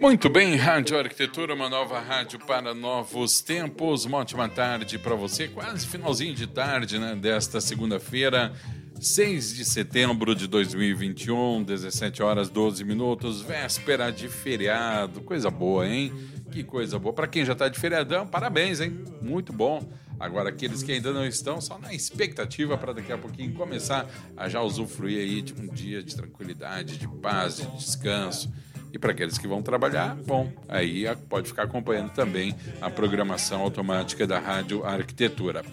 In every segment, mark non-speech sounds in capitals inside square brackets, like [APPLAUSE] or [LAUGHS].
Muito bem, Rádio Arquitetura, uma nova rádio para novos tempos. Uma ótima tarde para você, quase finalzinho de tarde, né, desta segunda-feira, 6 de setembro de 2021, 17 horas 12 minutos, véspera de feriado. Coisa boa, hein? Que coisa boa. Para quem já está de feriadão, parabéns, hein? Muito bom. Agora, aqueles que ainda não estão, só na expectativa para daqui a pouquinho começar a já usufruir aí de um dia de tranquilidade, de paz, de descanso. E para aqueles que vão trabalhar, bom, aí pode ficar acompanhando também a programação automática da Rádio Arquitetura.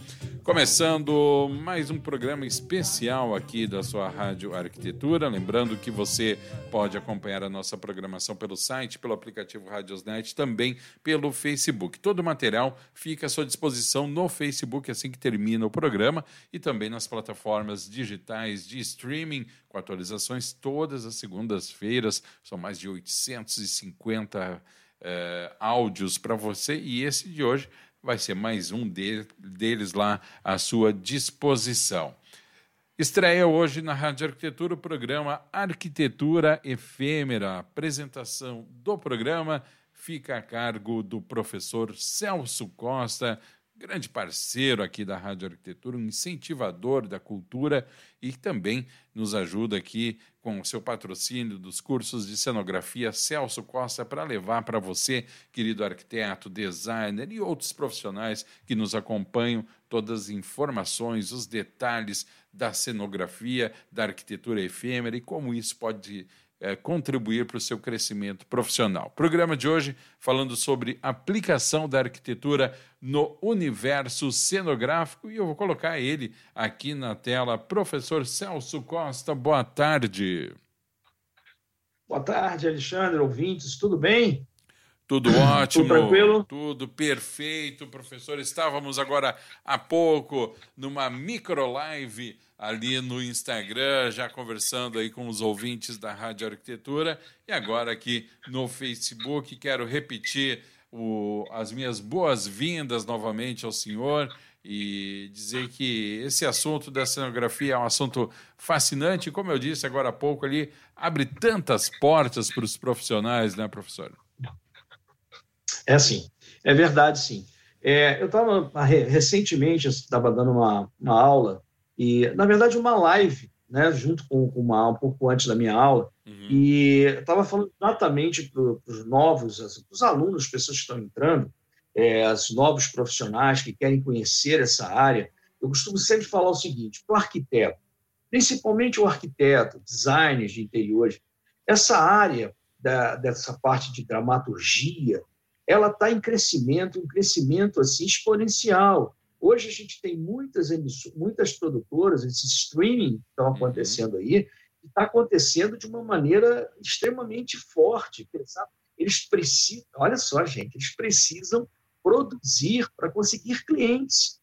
Começando mais um programa especial aqui da sua Rádio Arquitetura. Lembrando que você pode acompanhar a nossa programação pelo site, pelo aplicativo Radiosnet, também pelo Facebook. Todo o material fica à sua disposição no Facebook assim que termina o programa e também nas plataformas digitais de streaming, com atualizações todas as segundas-feiras. São mais de 850 eh, áudios para você e esse de hoje vai ser mais um de, deles lá à sua disposição. Estreia hoje na Rádio Arquitetura o programa Arquitetura Efêmera. A apresentação do programa fica a cargo do professor Celso Costa, grande parceiro aqui da Rádio Arquitetura, um incentivador da cultura e também nos ajuda aqui com o seu patrocínio dos cursos de cenografia Celso Costa para levar para você, querido arquiteto, designer e outros profissionais que nos acompanham todas as informações, os detalhes da cenografia, da arquitetura efêmera e como isso pode é, contribuir para o seu crescimento profissional. Programa de hoje falando sobre aplicação da arquitetura no universo cenográfico e eu vou colocar ele aqui na tela. Professor Celso Costa, boa tarde. Boa tarde, Alexandre, ouvintes, tudo bem? Tudo ótimo. Tudo tranquilo? Tudo perfeito, professor. Estávamos agora há pouco numa micro live ali no Instagram, já conversando aí com os ouvintes da Rádio Arquitetura. E agora aqui no Facebook, quero repetir o, as minhas boas-vindas novamente ao senhor e dizer que esse assunto da cenografia é um assunto fascinante. Como eu disse agora há pouco ali, abre tantas portas para os profissionais, né, professor? É assim, é verdade, sim. É, eu estava recentemente estava dando uma, uma aula e, na verdade, uma live, né, junto com, com uma um pouco antes da minha aula, uhum. e estava falando exatamente para os novos, os alunos, pessoas que estão entrando, é, os novos profissionais que querem conhecer essa área. Eu costumo sempre falar o seguinte: para o arquiteto, principalmente o arquiteto, designers de interiores, essa área da, dessa parte de dramaturgia, ela está em crescimento, um crescimento assim exponencial. Hoje a gente tem muitas muitas produtoras, esse streaming que estão uhum. acontecendo aí, está acontecendo de uma maneira extremamente forte. Eles precisam, olha só, gente, eles precisam produzir para conseguir clientes.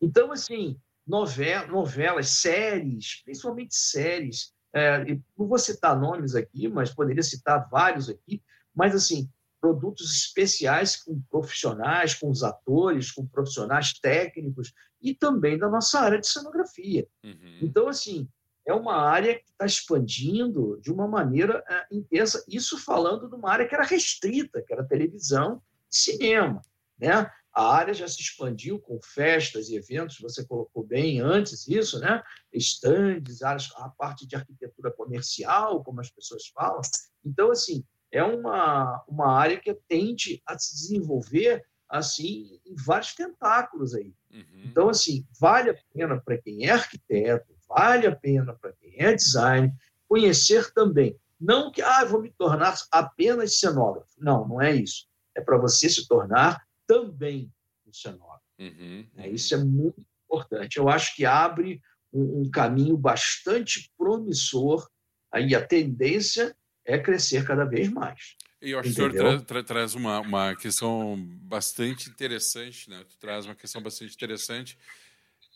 Então, assim, novela, novelas, séries, principalmente séries, é, não vou citar nomes aqui, mas poderia citar vários aqui, mas assim, produtos especiais com profissionais, com os atores, com profissionais técnicos e também da nossa área de cenografia. Uhum. Então, assim, é uma área que está expandindo de uma maneira é, intensa. Isso falando de uma área que era restrita, que era televisão e cinema. Né? A área já se expandiu com festas e eventos, você colocou bem antes isso, né? Estandes, a parte de arquitetura comercial, como as pessoas falam. Então, assim, é uma, uma área que tende a se desenvolver assim em vários tentáculos aí. Uhum. Então, assim, vale a pena para quem é arquiteto, vale a pena para quem é design, conhecer também. Não que, ah, vou me tornar apenas cenógrafo. Não, não é isso. É para você se tornar também um cenógrafo. Uhum. É, isso é muito importante. Eu acho que abre um, um caminho bastante promissor. Aí a tendência é crescer cada vez mais. E eu acho que o senhor tra tra traz uma, uma questão bastante interessante, né? Tu traz uma questão bastante interessante,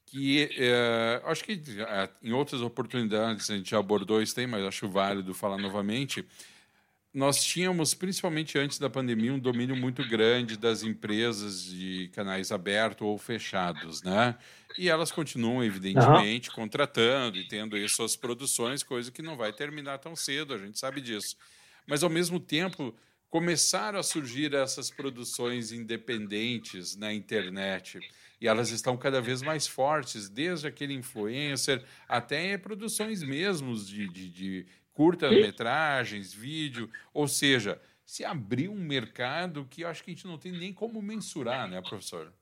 que é, acho que é, em outras oportunidades a gente já abordou isso aí, mas acho válido falar novamente. Nós tínhamos, principalmente antes da pandemia, um domínio muito grande das empresas de canais abertos ou fechados, né? E elas continuam, evidentemente, uhum. contratando e tendo aí suas produções, coisa que não vai terminar tão cedo, a gente sabe disso. Mas, ao mesmo tempo, começaram a surgir essas produções independentes na internet e elas estão cada vez mais fortes, desde aquele influencer até produções mesmos de, de, de curtas-metragens, vídeo, ou seja, se abriu um mercado que eu acho que a gente não tem nem como mensurar, né, professor?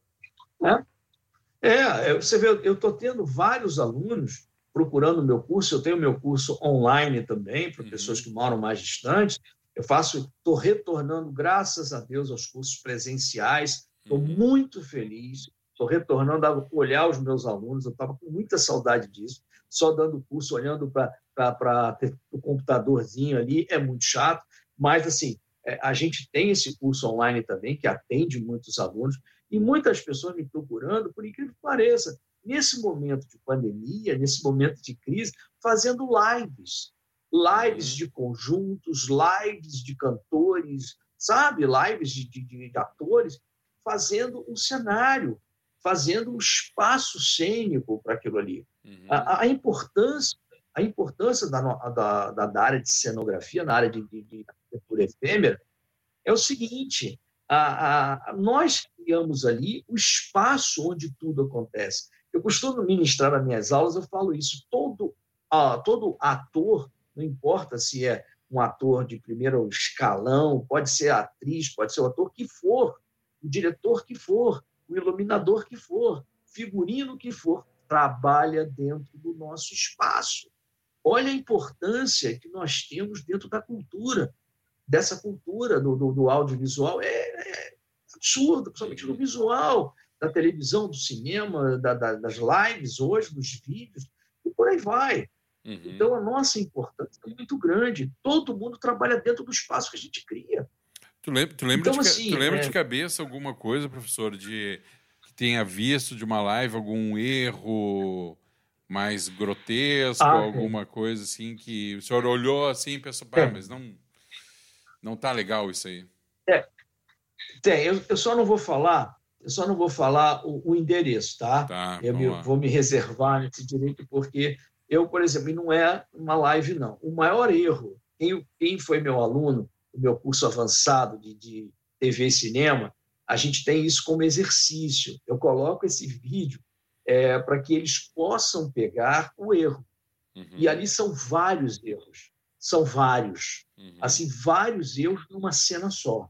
É, é você vê, eu estou tendo vários alunos procurando o meu curso, eu tenho meu curso online também, para uhum. pessoas que moram mais distantes, eu faço, estou retornando, graças a Deus, aos cursos presenciais, estou uhum. muito feliz, estou retornando a olhar os meus alunos, eu estava com muita saudade disso, só dando curso, olhando para o computadorzinho ali, é muito chato, mas assim, é, a gente tem esse curso online também, que atende muitos alunos, e muitas pessoas me procurando, por incrível que pareça, nesse momento de pandemia, nesse momento de crise, fazendo lives, lives uhum. de conjuntos, lives de cantores, sabe? Lives de, de, de atores, fazendo um cenário, fazendo um espaço cênico para aquilo ali. Uhum. A, a, importância a importância da, da, da, área de cenografia, na área de, de, de arquitetura efêmera, é o seguinte: a, a, nós criamos ali o espaço onde tudo acontece. Eu costumo ministrar nas minhas aulas, eu falo isso. Todo, todo ator, não importa se é um ator de primeiro escalão, pode ser atriz, pode ser o ator que for, o diretor que for, o iluminador que for, figurino que for, trabalha dentro do nosso espaço. Olha a importância que nós temos dentro da cultura, dessa cultura do, do, do audiovisual. É, é, absurdo, principalmente no visual, da televisão, do cinema, da, da, das lives hoje, dos vídeos, e por aí vai. Uhum. Então, a nossa importância é muito grande. Todo mundo trabalha dentro do espaço que a gente cria. Tu lembra, tu lembra, então, de, assim, tu lembra é... de cabeça alguma coisa, professor, de que tenha visto de uma live algum erro mais grotesco, ah, alguma é. coisa assim que o senhor olhou assim e pensou, pá, é. mas não não tá legal isso aí. É. Tem, eu, eu só não vou falar, eu só não vou falar o, o endereço, tá? tá eu me, vou me reservar nesse direito porque eu, por exemplo, não é uma live não. O maior erro, quem, quem foi meu aluno o meu curso avançado de, de TV e cinema, a gente tem isso como exercício. Eu coloco esse vídeo é, para que eles possam pegar o erro. Uhum. E ali são vários erros. São vários. Uhum. Assim, vários erros numa cena só.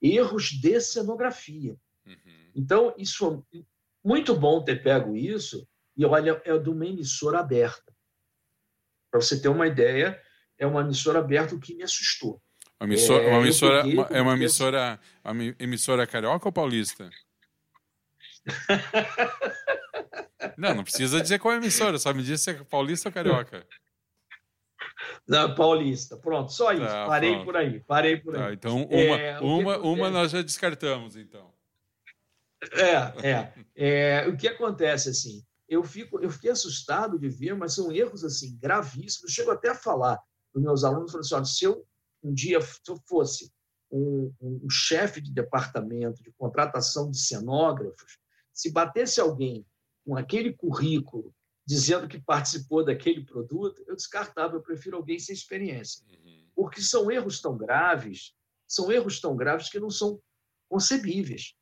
Erros de cenografia. Uhum. Então, isso é muito bom ter pego isso. E olha, é de uma emissora aberta. Para você ter uma ideia, é uma emissora aberta, o que me assustou. Uma emissora, é, uma emissora, uma, é uma emissora, uma emissora carioca ou paulista? [LAUGHS] não, não precisa dizer qual é a emissora, só me diz se é paulista ou carioca. Não, paulista, pronto, só isso. Tá, parei pronto. por aí, parei por aí. Tá, então, uma, é, uma, uma nós já descartamos, então. É, é, é. O que acontece, assim, eu, fico, eu fiquei assustado de ver, mas são erros, assim, gravíssimos. Eu chego até a falar para os meus alunos, assim, olha, se eu um dia, se eu fosse um, um chefe de departamento de contratação de cenógrafos, se batesse alguém com aquele currículo dizendo que participou daquele produto, eu descartava, eu prefiro alguém sem experiência. Uhum. Porque são erros tão graves, são erros tão graves que não são concebíveis.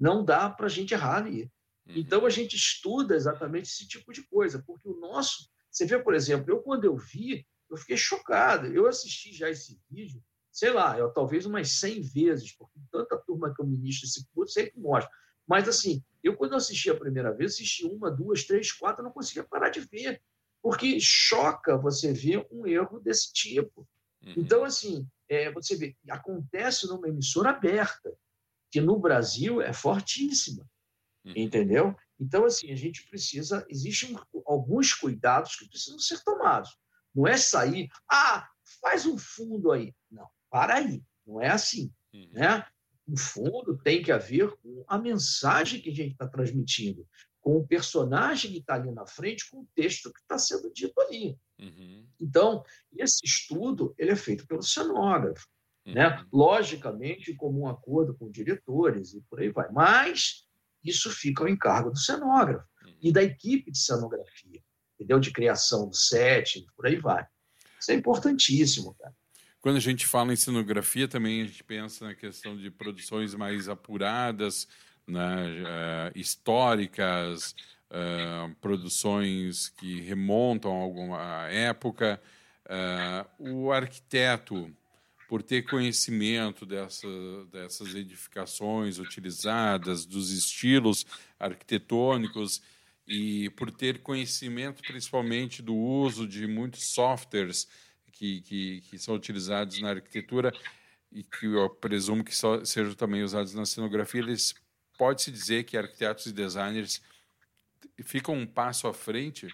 Não dá para a gente errar ali. Uhum. Então a gente estuda exatamente esse tipo de coisa, porque o nosso. Você vê, por exemplo, eu quando eu vi, eu fiquei chocado. Eu assisti já esse vídeo, sei lá, eu, talvez umas 100 vezes, porque tanta turma que eu ministro esse curso sempre mostra. Mas, assim, eu quando assisti a primeira vez, assisti uma, duas, três, quatro, não conseguia parar de ver, porque choca você ver um erro desse tipo. Uhum. Então, assim, é, você vê, acontece numa emissora aberta, que no Brasil é fortíssima, uhum. entendeu? Então, assim, a gente precisa, existem alguns cuidados que precisam ser tomados. Não é sair, ah, faz um fundo aí. Não, para aí. Não é assim. Uhum. Né? Um fundo tem que haver com a mensagem que a gente está transmitindo, com o personagem que está ali na frente, com o texto que está sendo dito ali. Uhum. Então, esse estudo ele é feito pelo cenógrafo, uhum. né? logicamente, como um acordo com diretores e por aí vai. Mas isso fica ao encargo do cenógrafo uhum. e da equipe de cenografia, entendeu? De criação do set, por aí vai. Isso é importantíssimo, cara. Quando a gente fala em cenografia, também a gente pensa na questão de produções mais apuradas, né, uh, históricas, uh, produções que remontam a alguma época. Uh, o arquiteto, por ter conhecimento dessa, dessas edificações utilizadas, dos estilos arquitetônicos, e por ter conhecimento principalmente do uso de muitos softwares que, que, que são utilizados na arquitetura e que eu presumo que só, sejam também usados na cenografia, eles pode-se dizer que arquitetos e designers ficam um passo à frente?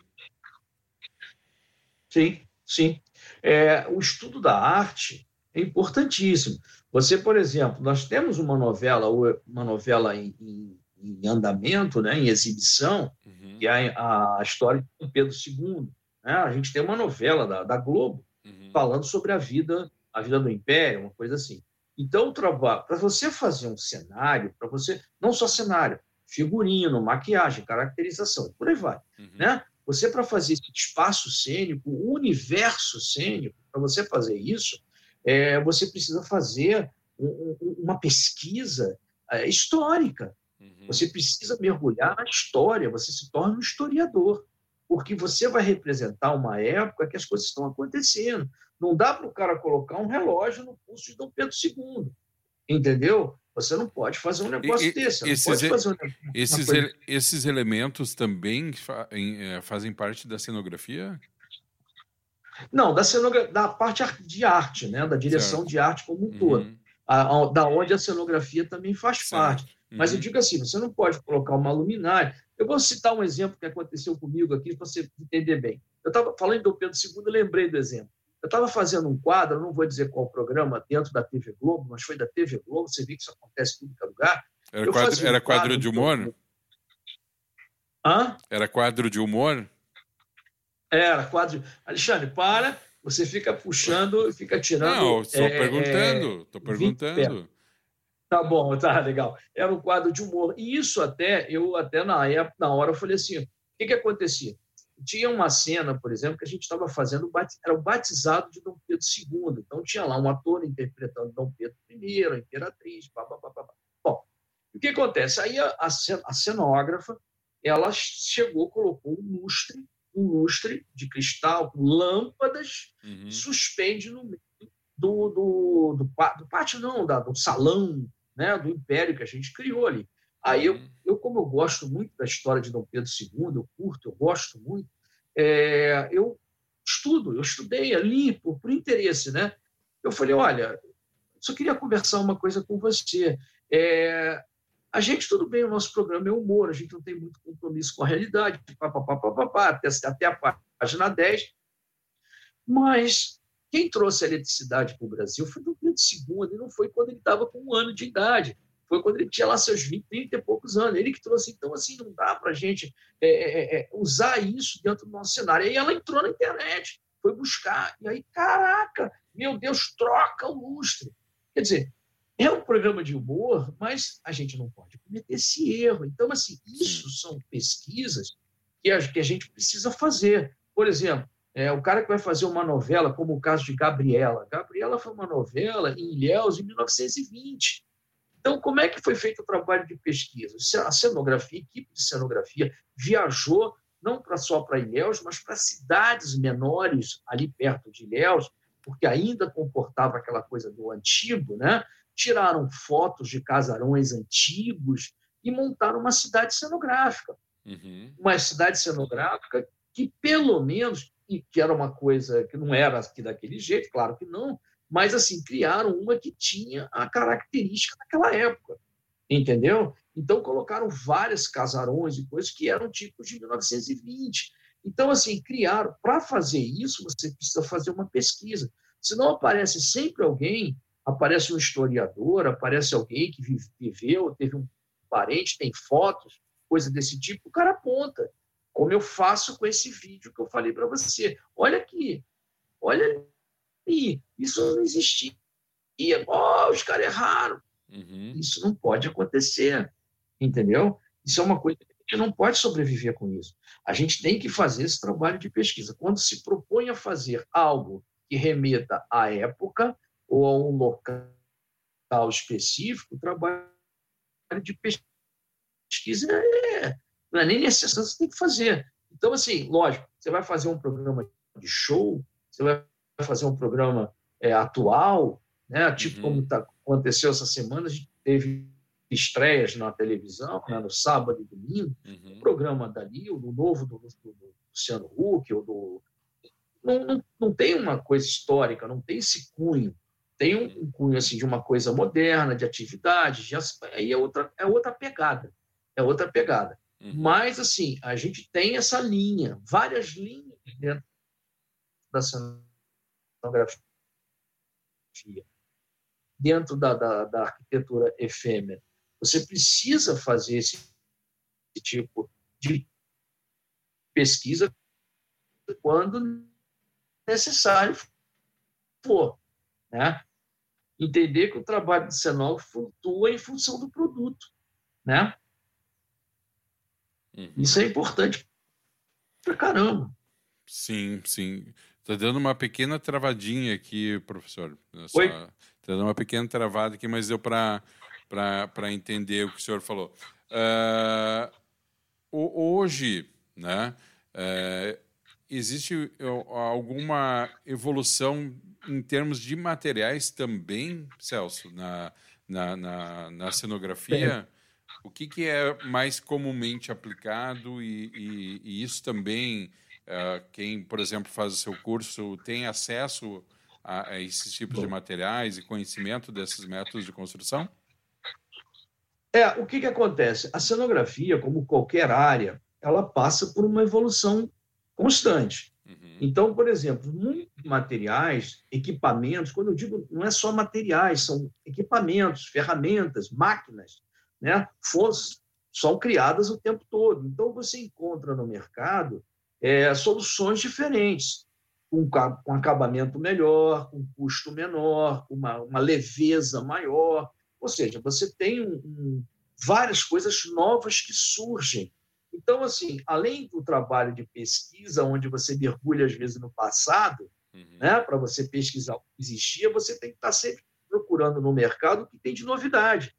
Sim, sim. É, o estudo da arte é importantíssimo. Você, por exemplo, nós temos uma novela, uma novela em, em, em andamento, né, em exibição, uhum. que é a, a história de Pedro II. Né? A gente tem uma novela da, da Globo uhum. falando sobre a vida, a vida do Império, uma coisa assim. Então, para você fazer um cenário, para você, não só cenário, figurino, maquiagem, caracterização, por aí vai. Uhum. Né? Você, para fazer esse espaço cênico, o universo cênico, para você fazer isso, é, você precisa fazer um, um, uma pesquisa é, histórica. Uhum. Você precisa mergulhar na história, você se torna um historiador, porque você vai representar uma época que as coisas estão acontecendo. Não dá para o cara colocar um relógio no pulso de Dom Pedro II. Entendeu? Você não pode fazer um negócio e, desse. Esses, um, esses, ele, esses elementos também fa em, fazem parte da cenografia? Não, da, cenografia, da parte de arte, né? da direção certo. de arte como um uhum. todo. A, a, da onde a cenografia também faz certo. parte. Uhum. Mas eu uhum. digo assim: você não pode colocar uma luminária. Eu vou citar um exemplo que aconteceu comigo aqui para você entender bem. Eu estava falando do Pedro II, lembrei do exemplo. Eu estava fazendo um quadro, não vou dizer qual programa, dentro da TV Globo, mas foi da TV Globo, você vê que isso acontece em todo lugar. Era, quadro, era um quadro, de humor? Hã? Era quadro de humor? Era quadro de... Alexandre, para, você fica puxando, fica tirando... Não, estou é, perguntando, estou é, perguntando. Tá bom, tá legal. Era um quadro de humor. E isso até, eu até na época, na hora, eu falei assim, o que que acontecia? Tinha uma cena, por exemplo, que a gente estava fazendo, era o batizado de Dom Pedro II. Então, tinha lá um ator interpretando Dom Pedro I, a imperatriz, pá, pá, pá, pá. Bom, o que acontece? Aí a, a cenógrafa, ela chegou, colocou um lustre, um lustre de cristal com lâmpadas, uhum. suspende no meio do, do, do, do pátio, não, da, do salão né, do império que a gente criou ali. Aí eu, uhum. eu, como eu gosto muito da história de Dom Pedro II, eu curto, eu gosto muito, é, eu estudo, eu estudei ali por, por interesse, né? Eu falei, olha, só queria conversar uma coisa com você. É, a gente, tudo bem, o nosso programa é humor, a gente não tem muito compromisso com a realidade, pá, pá, pá, pá, pá, pá, até, até a página 10, mas quem trouxe a eletricidade para o Brasil foi Dom Pedro II, e não foi quando ele estava com um ano de idade foi quando ele tinha lá seus 20, 30 e poucos anos. Ele que trouxe, então, assim, não dá para a gente é, é, é, usar isso dentro do nosso cenário. E aí ela entrou na internet, foi buscar, e aí, caraca, meu Deus, troca o lustre. Quer dizer, é um programa de humor, mas a gente não pode cometer esse erro. Então, assim, isso são pesquisas que a, que a gente precisa fazer. Por exemplo, é, o cara que vai fazer uma novela, como o caso de Gabriela. Gabriela foi uma novela em Ilhéus em 1920. Então, como é que foi feito o trabalho de pesquisa? A cenografia, a equipe de cenografia viajou não só para Ilhéus, mas para cidades menores ali perto de Ilhéus, porque ainda comportava aquela coisa do antigo, né? Tiraram fotos de casarões antigos e montaram uma cidade cenográfica. Uhum. Uma cidade cenográfica que, pelo menos, e que era uma coisa que não era aqui daquele jeito, claro que não, mas assim criaram uma que tinha a característica daquela época, entendeu? Então colocaram vários casarões e coisas que eram tipos de 1920. Então assim criaram para fazer isso você precisa fazer uma pesquisa. Senão aparece sempre alguém, aparece um historiador, aparece alguém que viveu, teve um parente, tem fotos, coisa desse tipo, o cara aponta. Como eu faço com esse vídeo que eu falei para você. Olha aqui, olha ali, isso não existia. Oh, os caras erraram. Uhum. Isso não pode acontecer, entendeu? Isso é uma coisa que a gente não pode sobreviver com isso. A gente tem que fazer esse trabalho de pesquisa. Quando se propõe a fazer algo que remeta à época ou a um local específico, o trabalho de pesquisa é, não é nem necessário, você tem que fazer. Então, assim, lógico, você vai fazer um programa de show, você vai fazer um programa é, atual, né? tipo uhum. como tá, aconteceu essa semana, a gente teve estreias na televisão, né? no sábado e domingo, uhum. o programa dali, o novo do, do, do Luciano Huck, ou do... Não, não, não tem uma coisa histórica, não tem esse cunho. Tem um, um cunho assim, de uma coisa moderna, de atividade, de, aí é outra, é outra pegada. É outra pegada. Uhum. Mas, assim, a gente tem essa linha, várias linhas dentro da cenografia, dentro da, da, da arquitetura efêmera. Você precisa fazer esse, esse tipo de pesquisa quando necessário for. Né? Entender que o trabalho de cenógrafo flutua em função do produto. Né? Uhum. Isso é importante pra caramba. Sim, sim. Está dando uma pequena travadinha aqui, professor. Oi? Está dando uma pequena travada aqui, mas deu para entender o que o senhor falou. Uh, hoje, né, uh, existe alguma evolução em termos de materiais também, Celso, na, na, na, na cenografia? O que, que é mais comumente aplicado e, e, e isso também, uh, quem, por exemplo, faz o seu curso, tem acesso a, a esses tipos Bom. de materiais e conhecimento desses métodos de construção? É, o que, que acontece? A cenografia, como qualquer área, ela passa por uma evolução constante. Uhum. Então, por exemplo, muitos materiais, equipamentos, quando eu digo, não é só materiais, são equipamentos, ferramentas, máquinas, né, são criadas o tempo todo. Então, você encontra no mercado é, soluções diferentes, com, acabamento melhor, com custo menor, com uma, uma leveza maior. Ou seja, você tem um, um, várias coisas novas que surgem. Então, assim, além do trabalho de pesquisa, onde você mergulha, às vezes, no passado, uhum. né, para você pesquisar o que existia, você tem que estar sempre procurando no mercado o que tem de novidade.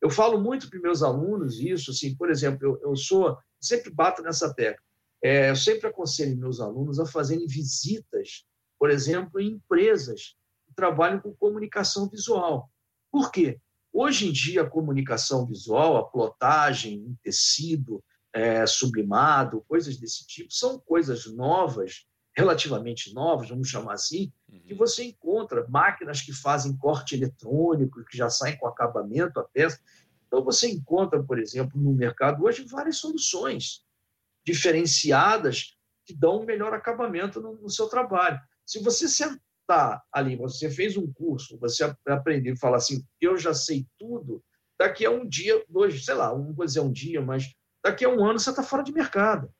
Eu falo muito para meus alunos isso, assim, por exemplo, eu, eu sou, sempre bato nessa tecla. É, eu sempre aconselho meus alunos a fazerem visitas, por exemplo, em empresas que trabalham com comunicação visual. Por quê? Hoje em dia, a comunicação visual, a plotagem em tecido é, sublimado, coisas desse tipo, são coisas novas, relativamente novas, vamos chamar assim, uhum. que você encontra máquinas que fazem corte eletrônico, que já saem com acabamento a peça. Então, você encontra, por exemplo, no mercado hoje várias soluções diferenciadas que dão um melhor acabamento no, no seu trabalho. Se você sentar ali, você fez um curso, você aprendeu e falar assim, eu já sei tudo, daqui a um dia, dois, sei lá, não vou dizer um dia, mas daqui a um ano você está fora de mercado,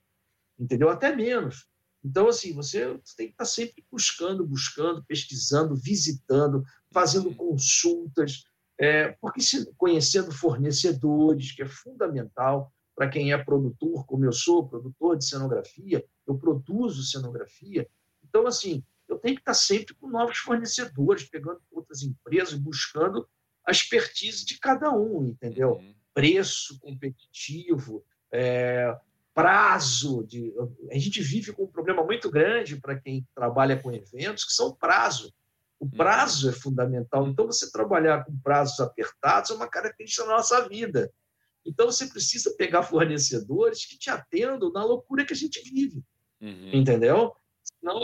entendeu? Até menos. Então, assim, você tem que estar sempre buscando, buscando, pesquisando, visitando, fazendo uhum. consultas, é, porque se, conhecendo fornecedores, que é fundamental para quem é produtor, como eu sou, produtor de cenografia, eu produzo cenografia. Então, assim, eu tenho que estar sempre com novos fornecedores, pegando outras empresas, buscando a expertise de cada um, entendeu? Uhum. Preço competitivo, é, prazo de a gente vive com um problema muito grande para quem trabalha com eventos que são o prazo o uhum. prazo é fundamental então você trabalhar com prazos apertados é uma característica da nossa vida então você precisa pegar fornecedores que te atendam na loucura que a gente vive uhum. entendeu não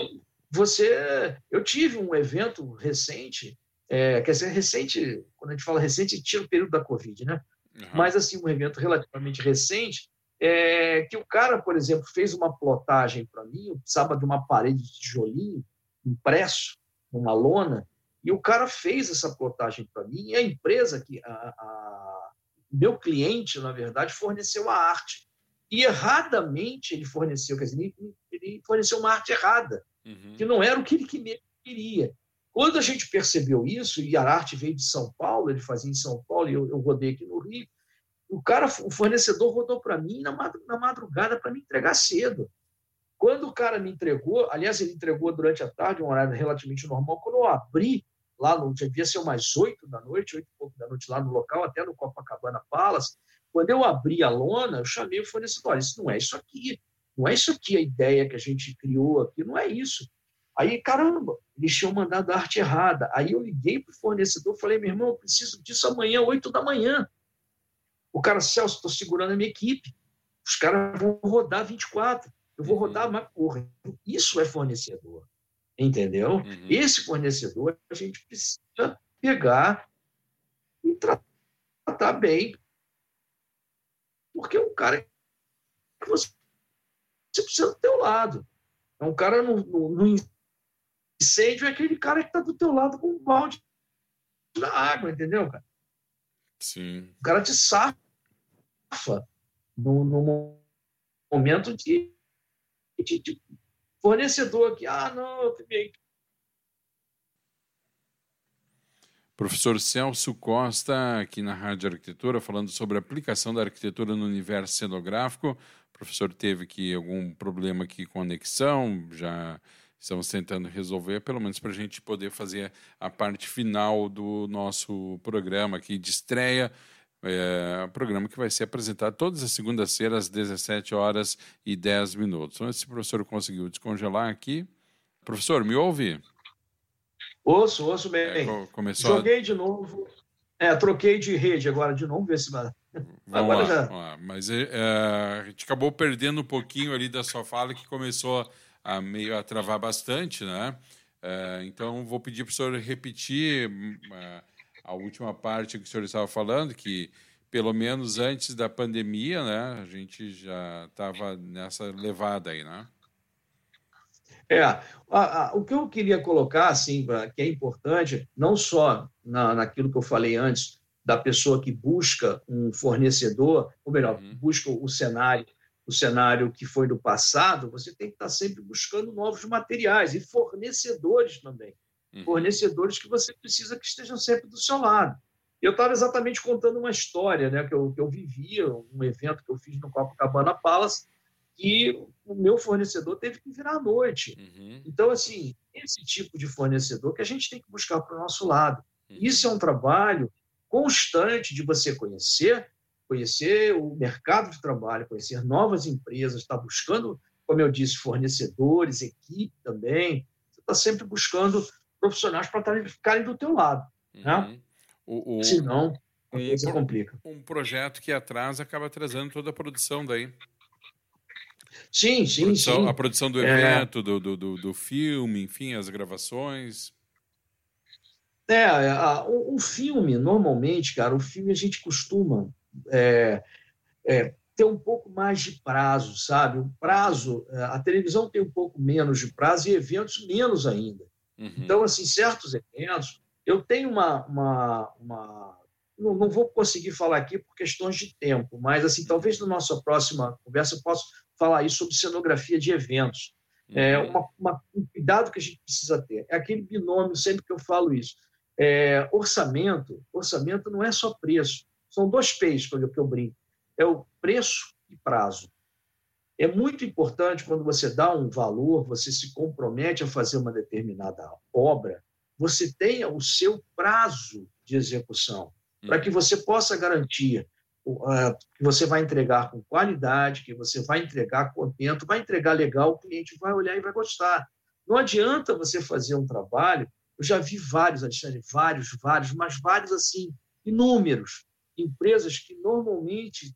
você eu tive um evento recente é, quer dizer recente quando a gente fala recente tira o período da covid né uhum. mas assim um evento relativamente recente é, que o cara, por exemplo, fez uma plotagem para mim, eu precisava de uma parede de tijolinho impresso, numa lona, e o cara fez essa plotagem para mim, e a empresa que a, a, meu cliente, na verdade, forneceu a arte. E erradamente ele forneceu, quer dizer, ele forneceu uma arte errada, uhum. que não era o que ele queria. Quando a gente percebeu isso, e a arte veio de São Paulo, ele fazia em São Paulo, e eu, eu rodei aqui no Rio, o cara, o fornecedor rodou para mim na madrugada para me entregar cedo. Quando o cara me entregou, aliás, ele entregou durante a tarde, um horário relativamente normal, quando eu abri, lá no, devia ser umas oito da noite, oito e pouco da noite lá no local, até no Copacabana Palace, quando eu abri a lona, eu chamei o fornecedor, olha, isso não é isso aqui, não é isso aqui a ideia que a gente criou aqui, não é isso. Aí, caramba, eles tinham mandado a arte errada. Aí eu liguei para o fornecedor, falei, meu irmão, eu preciso disso amanhã, oito da manhã. O cara, Celso, estou segurando a minha equipe. Os caras vão rodar 24. Eu vou rodar, mas porra, isso é fornecedor. Entendeu? Uhum. Esse fornecedor a gente precisa pegar e tratar bem. Porque é um cara que você, você precisa do teu lado. É um cara no, no, no incêndio, é aquele cara que está do teu lado com um balde na água, entendeu, cara? Sim. O cara te no, no momento de de, de fornecedor que, ah, não, eu. Professor Celso Costa, aqui na Rádio Arquitetura, falando sobre a aplicação da arquitetura no universo cenográfico. O professor teve aqui algum problema aqui com conexão, já estamos tentando resolver, pelo menos para a gente poder fazer a parte final do nosso programa aqui de estreia é, programa que vai ser apresentado todas as segundas-feiras às 17 horas e 10 minutos. Então, se o professor conseguiu descongelar aqui. Professor, me ouve? Ouço, ouço bem. É, começou Joguei a... de novo. É, troquei de rede agora de novo, ver se vai. Agora lá, já. Lá. Mas é, é, a gente acabou perdendo um pouquinho ali da sua fala, que começou a meio a travar bastante, né? É, então, vou pedir para o senhor repetir é, a última parte que o senhor estava falando, que pelo menos antes da pandemia, né, a gente já estava nessa levada aí, né? É, a, a, o que eu queria colocar, assim, que é importante, não só na, naquilo que eu falei antes, da pessoa que busca um fornecedor, ou melhor, uhum. busca o cenário, o cenário que foi do passado, você tem que estar sempre buscando novos materiais e fornecedores também uhum. fornecedores que você precisa que estejam sempre do seu lado. Eu estava exatamente contando uma história né, que, eu, que eu vivia, um evento que eu fiz no Copacabana Palace, que o meu fornecedor teve que virar à noite. Uhum. Então, assim, esse tipo de fornecedor que a gente tem que buscar para o nosso lado. Uhum. Isso é um trabalho constante de você conhecer, conhecer o mercado de trabalho, conhecer novas empresas, estar tá buscando, como eu disse, fornecedores, equipe também. Você está sempre buscando profissionais para ficarem do teu lado. Né? Uhum. Né? O, o, Senão, a coisa complica. Um projeto que atrasa acaba atrasando toda a produção daí. Sim, sim, produção, sim. A produção do é. evento, é... do, do, do, do, filme, enfim, as gravações. É, a, o, o, filme, normalmente, cara, o filme a gente costuma é, é, ter um pouco mais de prazo, sabe? O prazo, é, a televisão tem um pouco menos de prazo e eventos menos ainda. Uhum. Então, assim, certos eventos, eu tenho uma. uma, uma não, não, vou conseguir falar aqui por questões de tempo, mas, assim, talvez na nossa próxima conversa eu possa falar aí sobre cenografia de eventos. É uhum. uma, uma, um cuidado que a gente precisa ter. É aquele binômio, sempre que eu falo isso. É, orçamento, orçamento não é só preço. São dois peixes que eu, que eu brinco. É o preço e prazo. É muito importante quando você dá um valor, você se compromete a fazer uma determinada obra, você tenha o seu prazo de execução, para que você possa garantir que você vai entregar com qualidade, que você vai entregar contento, vai entregar legal, o cliente vai olhar e vai gostar. Não adianta você fazer um trabalho, eu já vi vários, Alexandre, vários, vários, mas vários assim, inúmeros, empresas que normalmente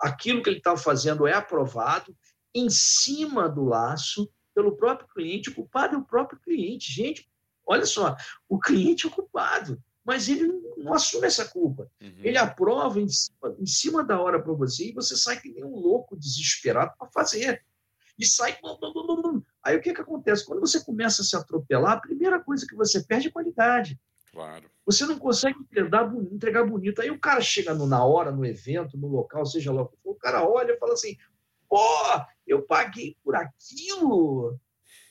aquilo que ele está fazendo é aprovado em cima do laço pelo próprio cliente, o culpado é o próprio cliente. Gente, olha só, o cliente é o culpado, mas ele não, assume essa culpa. Uhum. Ele aprova em cima, em cima da hora para você e você sai que nem um louco desesperado para fazer. E sai. Aí o que, que acontece? Quando você começa a se atropelar, a primeira coisa que você perde é qualidade. Claro. Você não consegue entregar, entregar bonito. Aí o cara chega no, na hora, no evento, no local, seja lá o que for, cara olha e fala assim: pô, eu paguei por aquilo,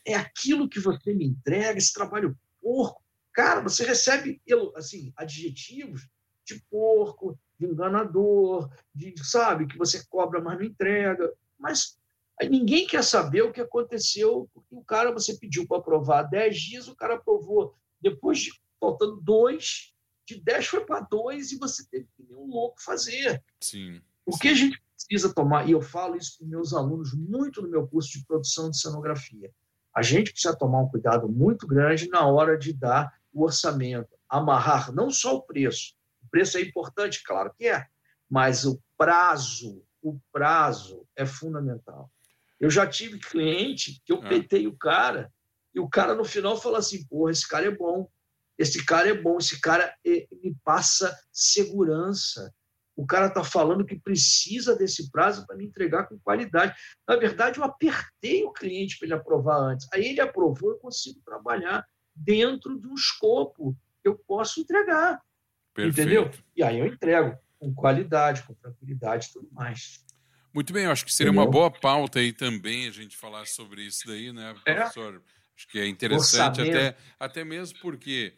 é aquilo que você me entrega, esse trabalho porco. Cara, você recebe assim, adjetivos de porco, de enganador, de, sabe, que você cobra, mas não entrega. Mas ninguém quer saber o que aconteceu, porque o cara você pediu para aprovar 10 dias, o cara aprovou depois de faltando dois, de 10 foi para dois e você teve que nem um louco fazer. Sim. O que a gente precisa tomar, e eu falo isso com meus alunos muito no meu curso de produção de cenografia, a gente precisa tomar um cuidado muito grande na hora de dar o orçamento, amarrar não só o preço, o preço é importante, claro que é, mas o prazo, o prazo é fundamental. Eu já tive cliente que eu é. petei o cara e o cara no final fala assim: porra, esse cara é bom, esse cara é bom, esse cara eh, me passa segurança. O cara está falando que precisa desse prazo para me entregar com qualidade. Na verdade, eu apertei o cliente para ele aprovar antes. Aí ele aprovou, eu consigo trabalhar dentro de um escopo que eu posso entregar. Perfeito. Entendeu? E aí eu entrego com qualidade, com tranquilidade e tudo mais. Muito bem, eu acho que seria uma boa pauta aí também a gente falar sobre isso daí, né, é. professor? É. Acho que é interessante até, até mesmo porque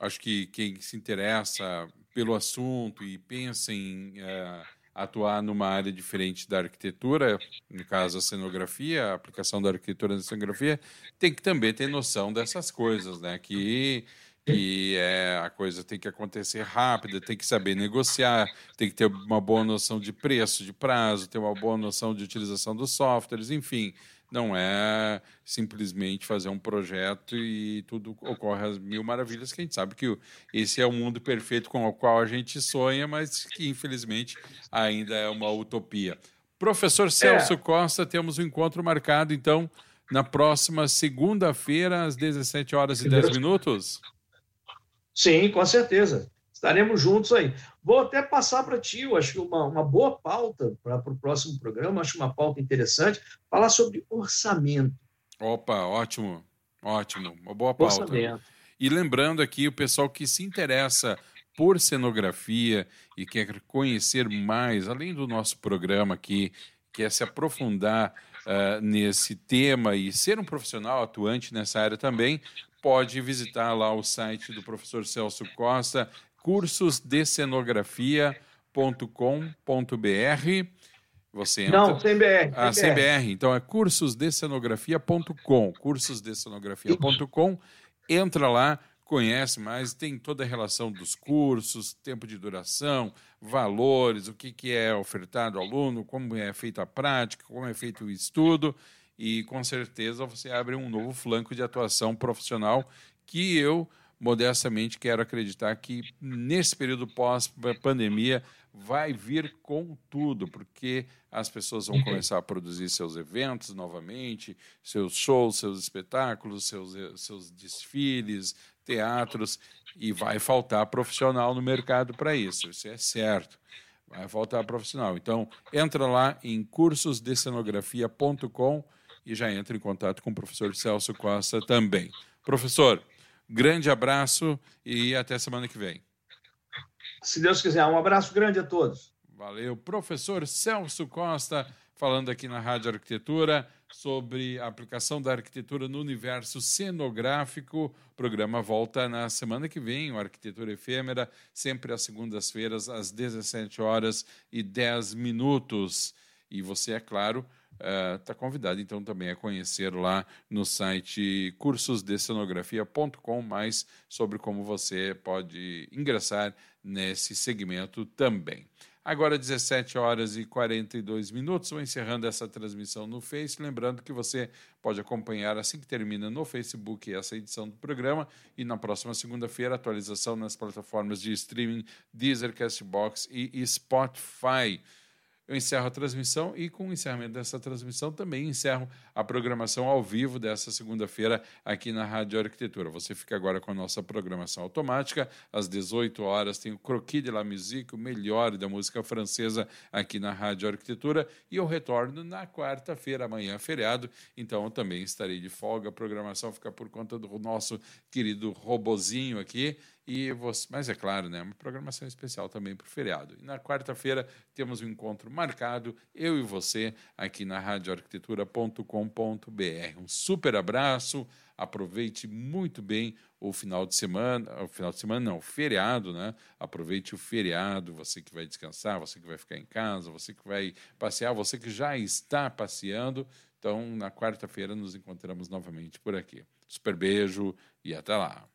acho que quem se interessa pelo assunto e pensa em é, atuar numa área diferente da arquitetura, no caso a cenografia, a aplicação da arquitetura na cenografia, tem que também ter noção dessas coisas, né? Que que é, a coisa tem que acontecer rápida, tem que saber negociar, tem que ter uma boa noção de preço, de prazo, ter uma boa noção de utilização dos softwares, enfim, não é simplesmente fazer um projeto e tudo ocorre às mil maravilhas, que a gente sabe que esse é o mundo perfeito com o qual a gente sonha, mas que infelizmente ainda é uma utopia. Professor Celso é. Costa, temos um encontro marcado, então, na próxima segunda-feira, às 17 horas e 10 minutos? Sim, com certeza. Estaremos juntos aí. Vou até passar para ti, eu acho uma, uma boa pauta para o próximo programa, acho uma pauta interessante, falar sobre orçamento. Opa, ótimo, ótimo, uma boa pauta. Orçamento. E lembrando aqui, o pessoal que se interessa por cenografia e quer conhecer mais, além do nosso programa aqui, quer se aprofundar uh, nesse tema e ser um profissional atuante nessa área também, pode visitar lá o site do professor Celso Costa, cursosdecenografia.com.br. Você entra... Não, sem BR. Ah, sem BR. Então é cursosdecenografia.com. Cursosdecenografia.com. Entra lá, conhece mais, tem toda a relação dos cursos, tempo de duração, valores, o que, que é ofertado ao aluno, como é feita a prática, como é feito o estudo e com certeza você abre um novo flanco de atuação profissional que eu modestamente quero acreditar que nesse período pós-pandemia vai vir com tudo, porque as pessoas vão começar a produzir seus eventos novamente, seus shows, seus espetáculos, seus, seus desfiles, teatros, e vai faltar profissional no mercado para isso, isso é certo. Vai faltar profissional. Então, entra lá em cursosdecenografia.com e já entra em contato com o professor Celso Costa também. Professor, grande abraço e até semana que vem. Se Deus quiser, um abraço grande a todos. Valeu. Professor Celso Costa, falando aqui na Rádio Arquitetura sobre a aplicação da arquitetura no universo cenográfico. O programa volta na semana que vem, o Arquitetura Efêmera, sempre às segundas-feiras, às 17 horas e 10 minutos. E você, é claro, está uh, convidado então também a conhecer lá no site cursosdecenografia.com mais sobre como você pode ingressar nesse segmento também. Agora 17 horas e 42 minutos, vou encerrando essa transmissão no Face, lembrando que você pode acompanhar assim que termina no Facebook essa edição do programa e na próxima segunda-feira atualização nas plataformas de streaming Deezer, Castbox e Spotify eu encerro a transmissão e, com o encerramento dessa transmissão, também encerro a programação ao vivo dessa segunda-feira aqui na Rádio Arquitetura. Você fica agora com a nossa programação automática. Às 18 horas tem o Croquis de la Musique, o melhor da música francesa aqui na Rádio Arquitetura. E eu retorno na quarta-feira, amanhã, feriado. Então eu também estarei de folga. A programação fica por conta do nosso querido robozinho aqui E você, mas é claro, né, uma programação especial também para o feriado. E na quarta-feira temos um encontro marcado, eu e você, aqui na radioarquitetura.com.br. Um super abraço, aproveite muito bem o final de semana, o final de semana não, o feriado, né? Aproveite o feriado, você que vai descansar, você que vai ficar em casa, você que vai passear, você que já está passeando. Então, na quarta-feira nos encontramos novamente por aqui. Super beijo e até lá.